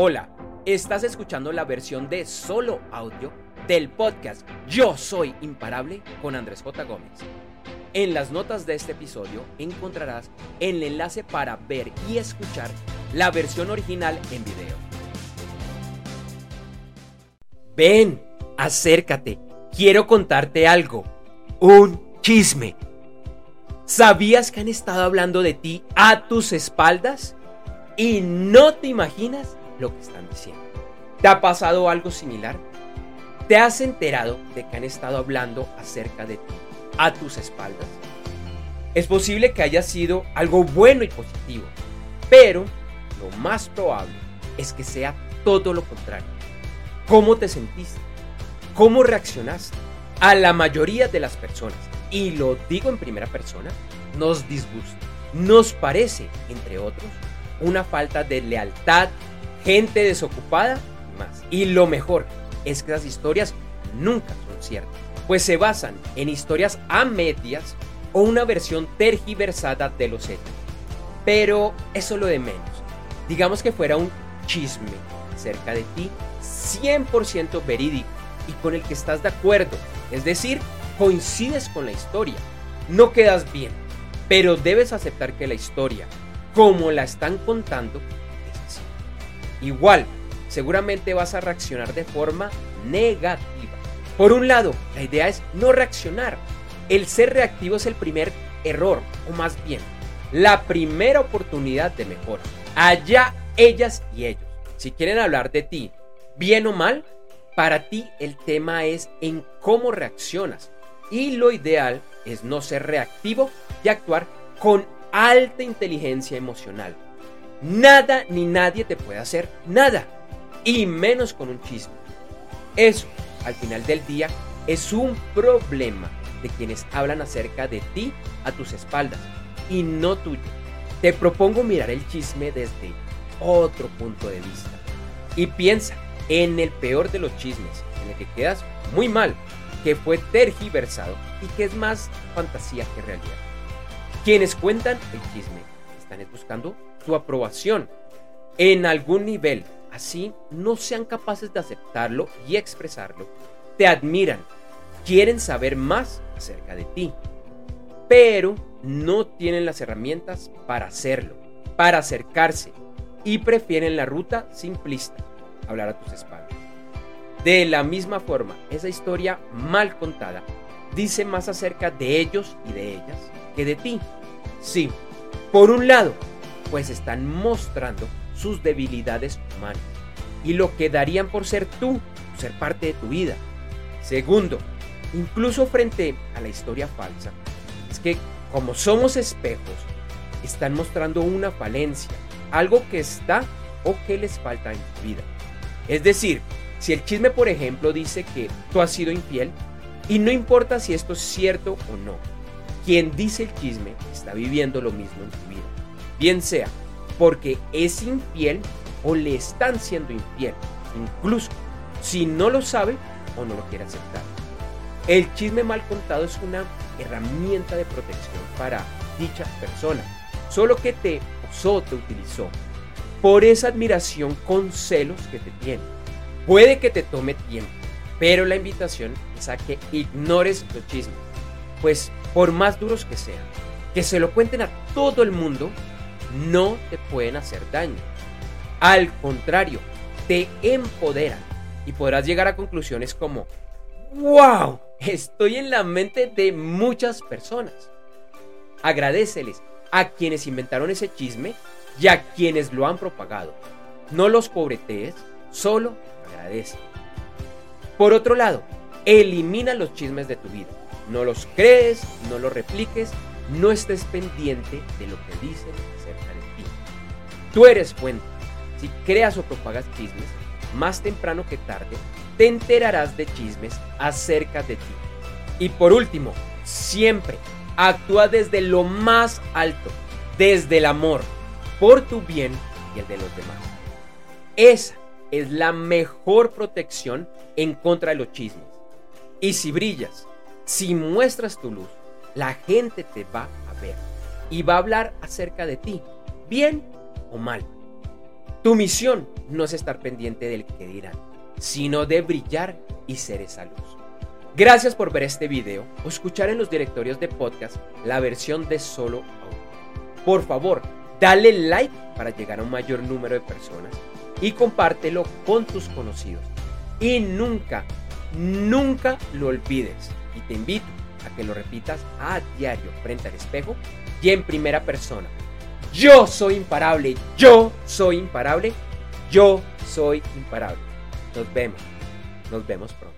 Hola, estás escuchando la versión de solo audio del podcast Yo Soy Imparable con Andrés J. Gómez. En las notas de este episodio encontrarás el enlace para ver y escuchar la versión original en video. Ven, acércate, quiero contarte algo. Un chisme. ¿Sabías que han estado hablando de ti a tus espaldas? Y no te imaginas lo que están diciendo. ¿Te ha pasado algo similar? ¿Te has enterado de que han estado hablando acerca de ti a tus espaldas? Es posible que haya sido algo bueno y positivo, pero lo más probable es que sea todo lo contrario. ¿Cómo te sentiste? ¿Cómo reaccionaste? A la mayoría de las personas, y lo digo en primera persona, nos disgusta, nos parece, entre otros, una falta de lealtad, gente desocupada y más. Y lo mejor es que las historias nunca son ciertas, pues se basan en historias a medias o una versión tergiversada de los hechos. Pero eso lo de menos. Digamos que fuera un chisme cerca de ti 100% verídico y con el que estás de acuerdo. Es decir, coincides con la historia. No quedas bien, pero debes aceptar que la historia, como la están contando. Igual, seguramente vas a reaccionar de forma negativa. Por un lado, la idea es no reaccionar. El ser reactivo es el primer error, o más bien, la primera oportunidad de mejora. Allá ellas y ellos. Si quieren hablar de ti, bien o mal, para ti el tema es en cómo reaccionas. Y lo ideal es no ser reactivo y actuar con alta inteligencia emocional. Nada ni nadie te puede hacer nada, y menos con un chisme. Eso, al final del día, es un problema de quienes hablan acerca de ti a tus espaldas y no tuyo. Te propongo mirar el chisme desde otro punto de vista y piensa en el peor de los chismes, en el que quedas muy mal, que fue tergiversado y que es más fantasía que realidad. Quienes cuentan el chisme están buscando tu aprobación en algún nivel, así no sean capaces de aceptarlo y expresarlo. Te admiran, quieren saber más acerca de ti, pero no tienen las herramientas para hacerlo, para acercarse y prefieren la ruta simplista, hablar a tus espaldas. De la misma forma, esa historia mal contada dice más acerca de ellos y de ellas que de ti. Sí, por un lado, pues están mostrando sus debilidades humanas y lo que darían por ser tú, ser parte de tu vida. Segundo, incluso frente a la historia falsa, es que como somos espejos, están mostrando una falencia, algo que está o que les falta en tu vida. Es decir, si el chisme, por ejemplo, dice que tú has sido infiel, y no importa si esto es cierto o no, quien dice el chisme está viviendo lo mismo en tu vida. Bien sea porque es infiel o le están siendo infiel, incluso si no lo sabe o no lo quiere aceptar. El chisme mal contado es una herramienta de protección para dicha persona, solo que te usó, te utilizó, por esa admiración con celos que te tiene. Puede que te tome tiempo, pero la invitación es a que ignores los chismes, pues por más duros que sean, que se lo cuenten a todo el mundo, no te pueden hacer daño. Al contrario, te empoderan y podrás llegar a conclusiones como, wow, estoy en la mente de muchas personas. Agradeceles a quienes inventaron ese chisme y a quienes lo han propagado. No los pobretees, solo agradece. Por otro lado, elimina los chismes de tu vida. No los crees, no los repliques, no estés pendiente de lo que dicen acerca de ti. Tú eres fuente. Si creas o propagas chismes, más temprano que tarde, te enterarás de chismes acerca de ti. Y por último, siempre actúa desde lo más alto, desde el amor, por tu bien y el de los demás. Esa es la mejor protección en contra de los chismes. Y si brillas, si muestras tu luz, la gente te va a ver y va a hablar acerca de ti, bien o mal. Tu misión no es estar pendiente del que dirán, sino de brillar y ser esa luz. Gracias por ver este video o escuchar en los directorios de podcast la versión de solo audio. Por favor, dale like para llegar a un mayor número de personas y compártelo con tus conocidos. Y nunca, nunca lo olvides. Y te invito a que lo repitas a diario frente al espejo y en primera persona. Yo soy imparable, yo soy imparable, yo soy imparable. Nos vemos, nos vemos pronto.